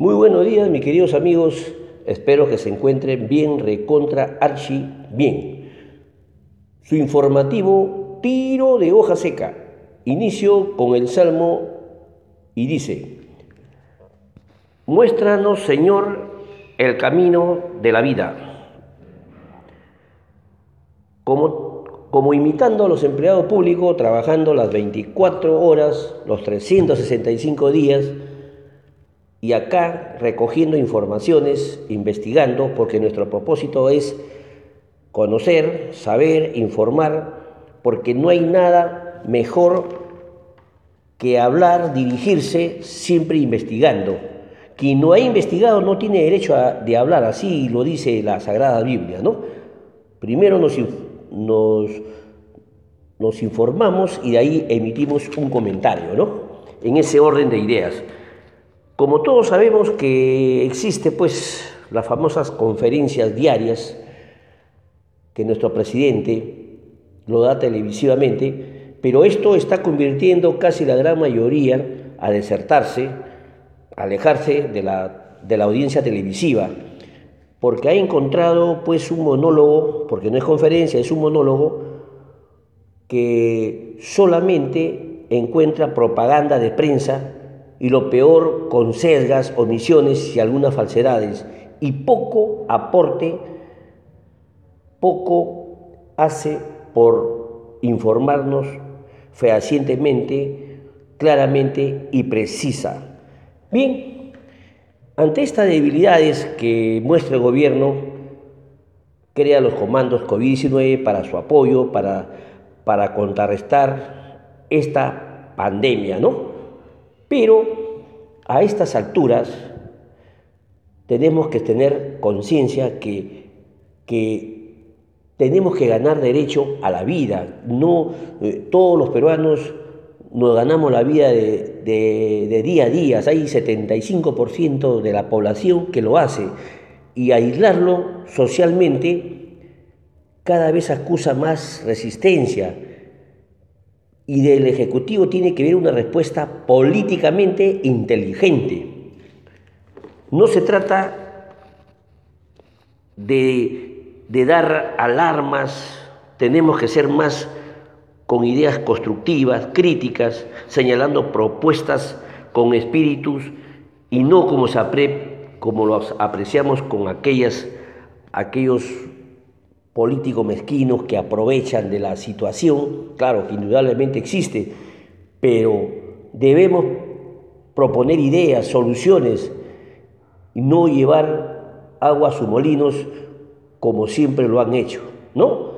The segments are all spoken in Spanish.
Muy buenos días, mis queridos amigos. Espero que se encuentren bien, recontra, archi, bien. Su informativo tiro de hoja seca. Inicio con el Salmo y dice, Muéstranos, Señor, el camino de la vida. Como, como imitando a los empleados públicos, trabajando las 24 horas, los 365 días, y acá recogiendo informaciones, investigando, porque nuestro propósito es conocer, saber, informar, porque no hay nada mejor que hablar, dirigirse, siempre investigando. Quien no ha investigado no tiene derecho a, de hablar, así lo dice la Sagrada Biblia, ¿no? Primero nos, nos, informamos y de ahí emitimos un comentario, ¿no? En ese orden de ideas. Como todos sabemos que existe pues las famosas conferencias diarias que nuestro presidente lo da televisivamente, pero esto está convirtiendo casi la gran mayoría a desertarse, a alejarse de la, de la audiencia televisiva, porque ha encontrado pues un monólogo, porque no es conferencia, es un monólogo que solamente encuentra propaganda de prensa y lo peor con sesgas, omisiones y algunas falsedades, y poco aporte, poco hace por informarnos fehacientemente, claramente y precisa. Bien, ante estas debilidades que muestra el gobierno, crea los comandos COVID-19 para su apoyo, para, para contrarrestar esta pandemia, ¿no? Pero a estas alturas tenemos que tener conciencia que, que, tenemos que ganar derecho a la vida. No eh, todos los peruanos nos ganamos la vida de, de día a día. Hay 75% de la población que lo hace. Y aislarlo socialmente cada vez acusa más resistencia y del Ejecutivo tiene que haber una respuesta políticamente inteligente. No se trata de, de, dar alarmas, tenemos que ser más con ideas constructivas, críticas, señalando propuestas con espíritus y no como, se como los apreciamos con aquellas, aquellos políticos mezquinos que aprovechan de la situación, claro que indudablemente existe, pero debemos proponer ideas, soluciones y no llevar agua a sus molinos como siempre lo han hecho, ¿no?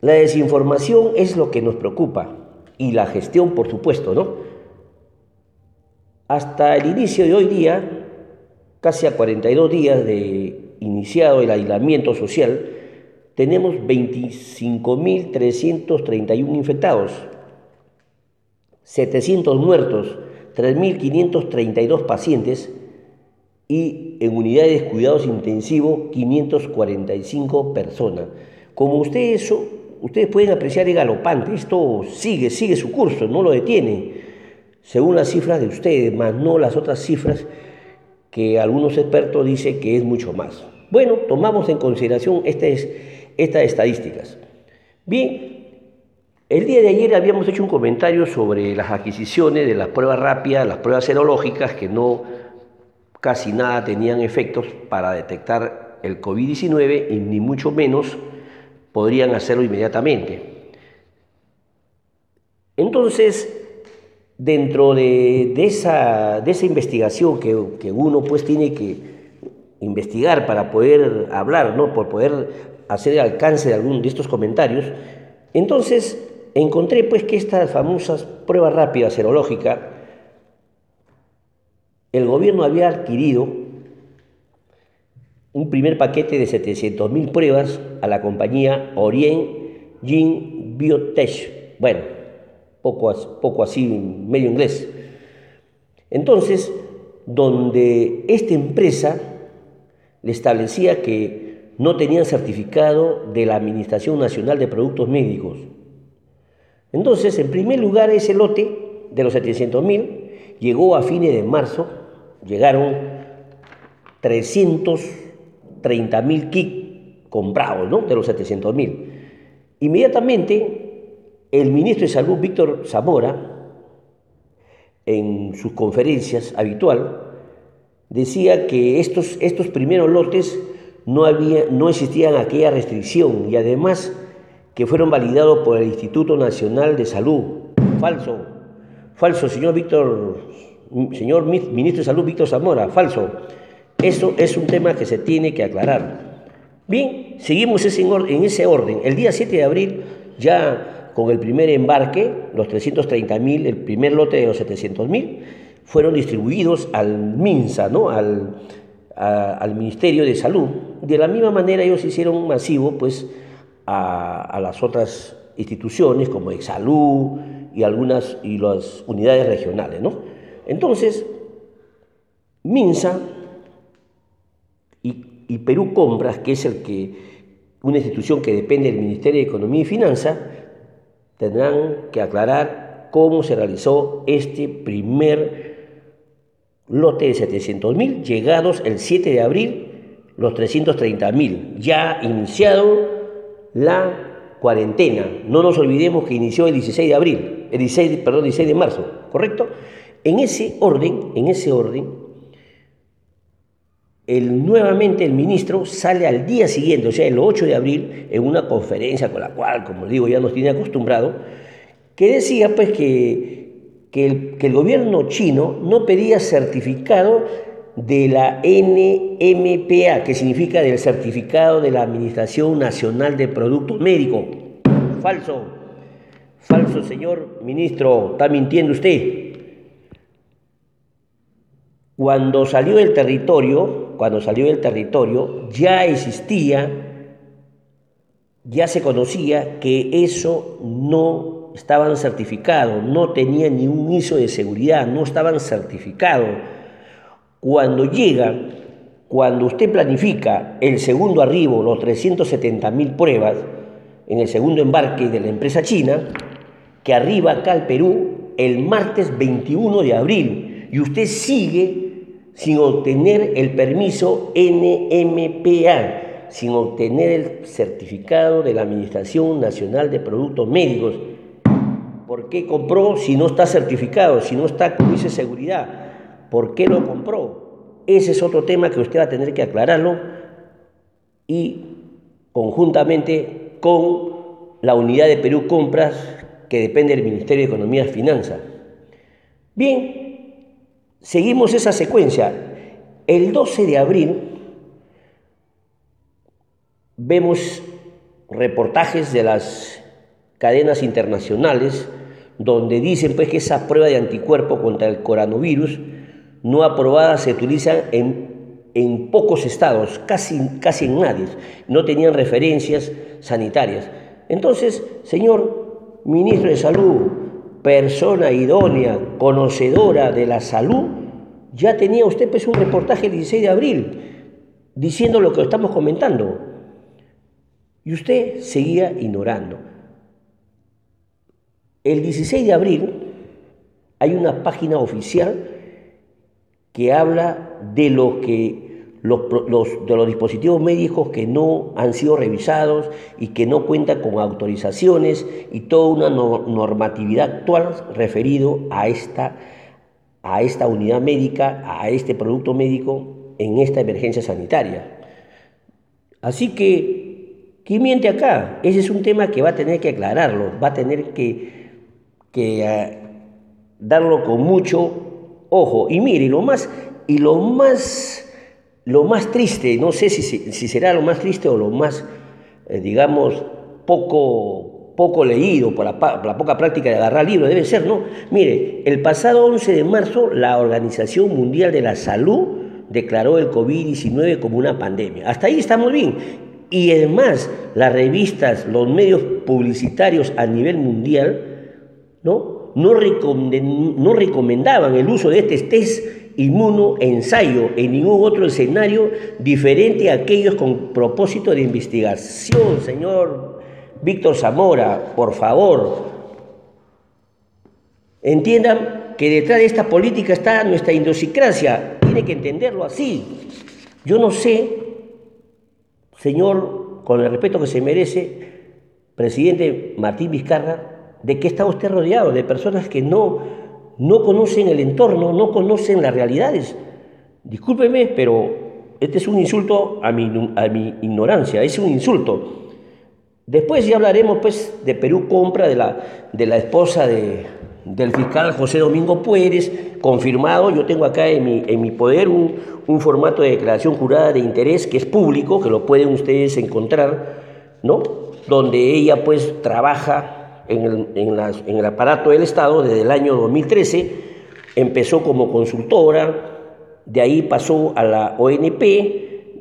La desinformación es lo que nos preocupa y la gestión, por supuesto, ¿no? Hasta el inicio de hoy día, casi a 42 días de iniciado el aislamiento social, tenemos 25.331 infectados, 700 muertos, 3.532 pacientes y en unidades de cuidados intensivos 545 personas. Como ustedes, ustedes pueden apreciar es galopante, esto sigue, sigue su curso, no lo detiene, según las cifras de ustedes, más no las otras cifras que algunos expertos dicen que es mucho más. Bueno, tomamos en consideración este es estas estadísticas. Bien, el día de ayer habíamos hecho un comentario sobre las adquisiciones de las pruebas rápidas, las pruebas serológicas, que no casi nada tenían efectos para detectar el COVID-19 y ni mucho menos podrían hacerlo inmediatamente. Entonces, dentro de, esa, de esa, investigación que, que, uno pues tiene que investigar para poder hablar, ¿no? por poder hacer el alcance de algún de estos comentarios, entonces encontré pues que estas famosas pruebas rápidas serológicas, el gobierno había adquirido un primer paquete de 700.000 pruebas a la compañía Orient Gene Biotech. Bueno, poco, poco así, medio inglés. Entonces, donde esta empresa le establecía que no tenían certificado de la Administración Nacional de Productos Médicos. Entonces, en primer lugar, ese lote de los 700.000 llegó a fines de marzo llegaron 330 mil kits comprados, ¿no? De los 700 mil. Inmediatamente, el ministro de Salud, Víctor Zamora, en sus conferencias habitual, decía que estos, estos primeros lotes no, había, no existían aquella restricción y además que fueron validados por el Instituto Nacional de Salud. Falso, falso, señor Víctor, señor ministro de Salud Víctor Zamora, falso. Eso es un tema que se tiene que aclarar. Bien, seguimos en ese orden. El día 7 de abril ya con el primer embarque, los 330.000, el primer lote de los 700.000, fueron distribuidos al MINSA, ¿no? al, al Ministerio de Salud. De la misma manera ellos hicieron masivo pues, a, las otras instituciones como Exsalud y algunas y las unidades regionales. ¿no? Entonces, MINSA y, Perú Compras, que es el que una institución que depende del Ministerio de Economía y Finanzas, tendrán que aclarar cómo se realizó este primer lote de 700.000, llegados el 7 de abril los 330.000, ya iniciado la cuarentena. No nos olvidemos que inició el 16 de abril, el 16, perdón, 16 de marzo, ¿correcto? En ese orden, en ese orden, el, nuevamente el ministro sale al día siguiente, o sea, el 8 de abril, en una conferencia con la cual, como digo, ya nos tiene acostumbrado, que decía pues que, el, que el gobierno chino no pedía certificado de la NMPA, que significa del certificado de la Administración Nacional de Productos Médicos. Falso, falso, señor ministro, está mintiendo usted. Cuando salió del territorio, cuando salió del territorio, ya existía, ya se conocía que eso no estaban certificados, no tenían ni un ISO de seguridad, no estaban certificados. Cuando llega, cuando usted planifica el segundo arribo, los 370 mil pruebas, en el segundo embarque de la empresa china, que arriba acá al Perú el martes 21 de abril, y usted sigue sin obtener el permiso NMPA, sin obtener el certificado de la Administración Nacional de Productos Médicos. ¿Por qué compró si no está certificado, si no está con esa seguridad? ¿Por qué lo compró? Ese es otro tema que usted va a tener que aclararlo y conjuntamente con la unidad de Perú Compras que depende del Ministerio de Economía y Finanzas. Bien, Seguimos esa secuencia. El 12 de abril vemos reportajes de las cadenas internacionales donde dicen pues que esa prueba de anticuerpo contra el coronavirus no aprobada se utiliza en, en pocos estados, casi, casi en nadie, no tenían referencias sanitarias. Entonces, señor ministro de Salud, persona idónea, conocedora de la salud, ya tenía usted pues un reportaje el 16 de abril diciendo lo que estamos comentando. Y usted seguía ignorando. El 16 de abril hay una página oficial que habla de los, dispositivos médicos que no han sido revisados y que no cuentan con autorizaciones y toda una normatividad actual referido a esta, unidad médica, a este producto médico en esta emergencia sanitaria. Así que, ¿quién miente acá? Ese es un tema que va a tener que aclararlo, va a tener que, que eh, darlo con mucho ojo. Y mire, lo más, y lo más lo más triste, no sé si, si será lo más triste o lo más, eh, digamos, poco, poco leído por la, poca práctica de agarrar libros, debe ser, ¿no? Mire, el pasado 11 de marzo la Organización Mundial de la Salud declaró el COVID-19 como una pandemia. Hasta ahí estamos bien. Y además, las revistas, los medios publicitarios a nivel mundial, ¿no? No, no recomendaban el uso de este test inmunoensayo en ningún otro escenario diferente a aquellos con propósito de investigación, señor Víctor Zamora, por favor. Entiendan que detrás de esta política está nuestra idiosincrasia tiene que entenderlo así. Yo no sé, señor, con el respeto que se merece, presidente Martín Vizcarra, de qué está usted rodeado, de personas que no, no conocen el entorno, no conocen las realidades. Discúlpeme, pero este es un insulto a mi, a mi ignorancia, es un insulto. Después ya hablaremos pues de Perú Compra, de la, de la esposa de, del fiscal José Domingo Puérez, confirmado. Yo tengo acá en mi, en mi poder un, un, formato de declaración jurada de interés que es público, que lo pueden ustedes encontrar, ¿no? Donde ella pues trabaja en el, en, el aparato del Estado desde el año 2013, empezó como consultora, de ahí pasó a la ONP,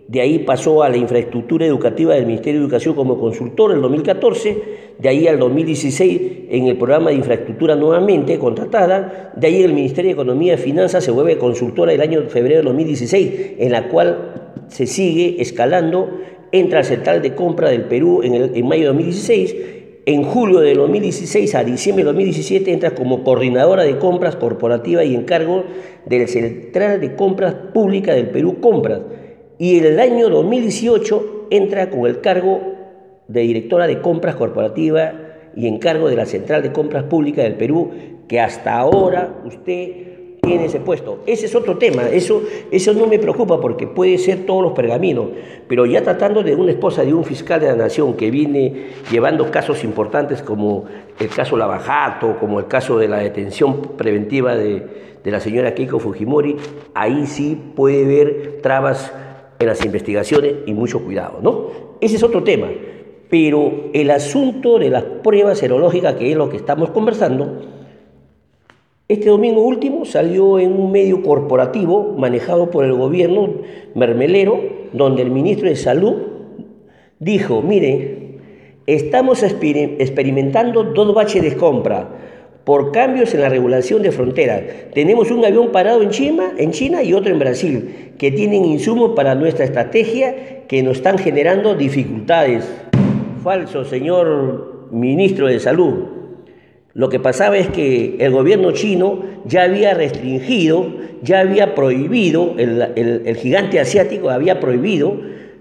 de ahí pasó a la infraestructura educativa del Ministerio de Educación como consultor en el 2014, de ahí al 2016 en el programa de infraestructura nuevamente contratada, de ahí el Ministerio de Economía y Finanzas se vuelve consultora el año febrero del 2016, en la cual se sigue escalando, entra al Central de Compra del Perú en, el, en mayo de 2016, en julio de 2016 a diciembre de 2017 entra como coordinadora de compras corporativa y encargo del Central de Compras Pública del Perú Compras. Y en el año 2018 entra con el cargo de directora de compras corporativa y encargo de la Central de Compras Públicas del Perú, que hasta ahora usted tiene ese puesto. Ese es otro tema, eso, eso no me preocupa porque puede ser todos los pergaminos, pero ya tratando de una esposa de un fiscal de la nación que viene llevando casos importantes como el caso Lavajato, como el caso de la detención preventiva de, la señora Keiko Fujimori, ahí sí puede haber trabas en las investigaciones y mucho cuidado, ¿no? Ese es otro tema. Pero el asunto de las pruebas serológicas, que es lo que estamos conversando, este domingo último salió en un medio corporativo manejado por el gobierno mermelero, donde el ministro de Salud dijo, mire, estamos experimentando dos baches de compra por cambios en la regulación de fronteras. Tenemos un avión parado en China, en China y otro en Brasil, que tienen insumos para nuestra estrategia que nos están generando dificultades. Falso, señor ministro de Salud. Lo que pasaba es que el gobierno chino ya había restringido, ya había prohibido, el, el, gigante asiático había prohibido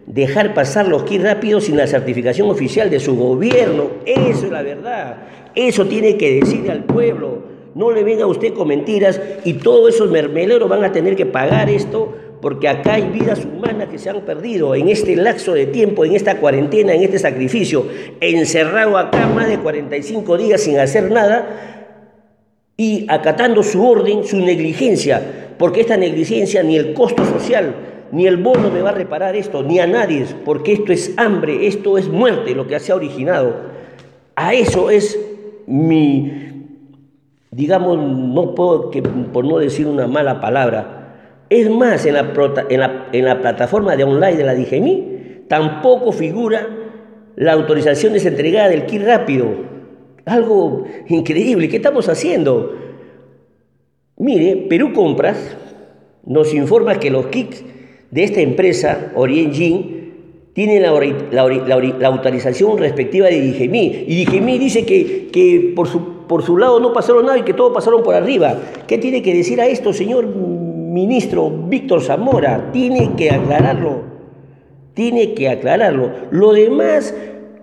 dejar pasar los kits rápidos sin la certificación oficial de su gobierno. Eso es la verdad. Eso tiene que decirle al pueblo. No le venga a usted con mentiras y todos esos mermeleros van a tener que pagar esto porque acá hay vidas humanas que se han perdido en este lapso de tiempo, en esta cuarentena, en este sacrificio, encerrado acá más de 45 días sin hacer nada y acatando su orden, su negligencia, porque esta negligencia ni el costo social, ni el bono me va a reparar esto, ni a nadie, porque esto es hambre, esto es muerte, lo que se ha originado. A eso es mi, digamos, no puedo, por no decir una mala palabra, es más, en la, plataforma de online de la DGMI tampoco figura la autorización desentregada del kit rápido. Algo increíble, ¿qué estamos haciendo? Mire, Perú Compras nos informa que los kits de esta empresa, Orient tiene la, autorización respectiva de DIGEMI. Y DIGEMI dice que, que por, su, por su lado no pasaron nada y que todo pasaron por arriba. ¿Qué tiene que decir a esto, señor ministro Víctor Zamora? Tiene que aclararlo. Tiene que aclararlo. Lo demás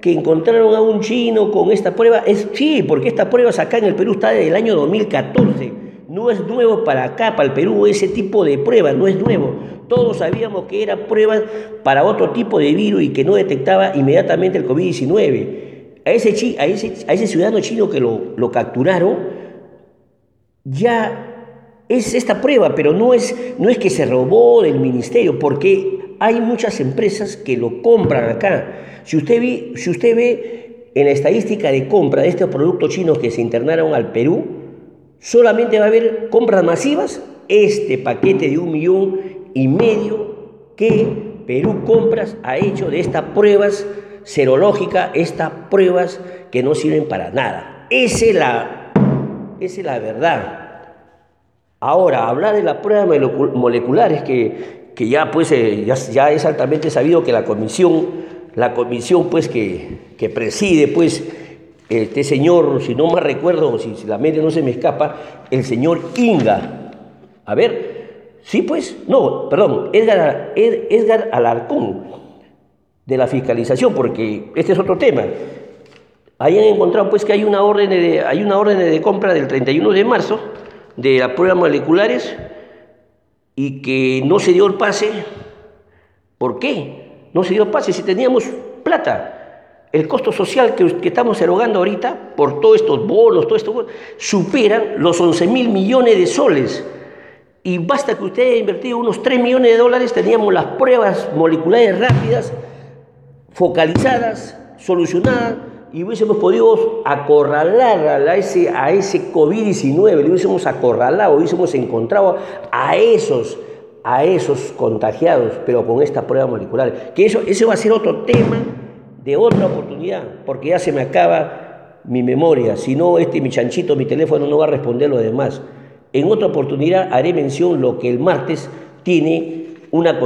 que encontraron a un chino con esta prueba es sí, porque esta prueba acá en el Perú está desde el año 2014. No es nuevo para acá, para el Perú, ese tipo de prueba, no es nuevo. Todos sabíamos que era prueba para otro tipo de virus y que no detectaba inmediatamente el COVID-19. A ese, a, ese, a ese, ciudadano chino que lo, lo capturaron, ya es esta prueba, pero no es, no es que se robó del ministerio, porque hay muchas empresas que lo compran acá. Si usted, si usted ve en la estadística de compra de estos productos chinos que se internaron al Perú, solamente va a haber compras masivas, este paquete de un millón y medio que Perú Compras ha hecho de estas pruebas serológicas, estas pruebas que no sirven para nada. Esa es la, esa es la verdad. Ahora, hablar de las pruebas moleculares, que, que ya, pues, eh, ya, ya, es altamente sabido que la comisión, la comisión pues, que, que preside pues, este señor, si no me recuerdo, si, si la mente no se me escapa, el señor Inga. A ver, Sí, pues, no, perdón, Edgar, Edgar Alarcón, de la fiscalización, porque este es otro tema. Ahí han encontrado pues que hay una orden de, hay una orden de compra del 31 de marzo de las pruebas moleculares y que no se dio el pase. ¿Por qué? No se dio el pase si teníamos plata. El costo social que, estamos erogando ahorita por todos estos bonos, todo esto, superan los 11 mil millones de soles. Y basta que usted haya invertido unos 3 millones de dólares, teníamos las pruebas moleculares rápidas, focalizadas, solucionadas, y hubiésemos podido acorralar a ese, a ese COVID-19, le hubiésemos acorralado, hubiésemos encontrado a esos, a esos contagiados, pero con esta prueba molecular. Que eso, eso va a ser otro tema de otra oportunidad, porque ya se me acaba mi memoria, si no, este mi chanchito, mi teléfono no va a responder lo demás. En otra oportunidad haré mención lo que el martes tiene una,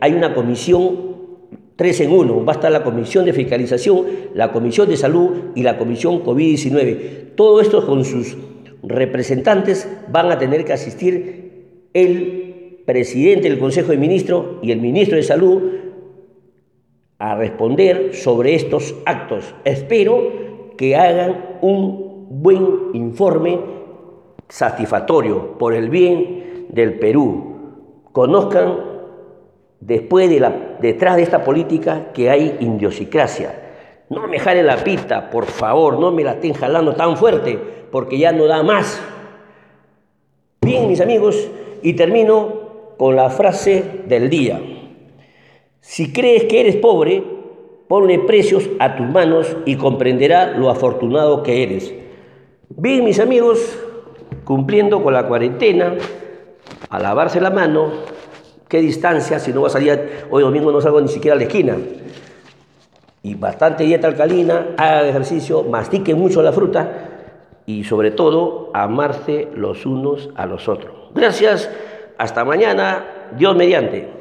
hay una comisión Tres en uno, va a estar la Comisión de Fiscalización, la Comisión de Salud y la Comisión COVID-19. Todo esto con sus representantes van a tener que asistir el presidente del Consejo de Ministros y el ministro de Salud a responder sobre estos actos. Espero que hagan un buen informe satisfactorio por el bien del Perú. Conozcan después de la, detrás de esta política que hay indiosicracia. No me jale la pita, por favor, no me la estén jalando tan fuerte, porque ya no da más. Bien, mis amigos, y termino con la frase del día. Si crees que eres pobre, ponle precios a tus manos y comprenderá lo afortunado que eres. Bien, mis amigos, cumpliendo con la cuarentena, a lavarse la mano, ¿Qué distancia? Si no va a salir, hoy domingo no salgo ni siquiera a la esquina. Y bastante dieta alcalina, haga ejercicio, mastique mucho la fruta y sobre todo amarse los unos a los otros. Gracias, hasta mañana, Dios mediante.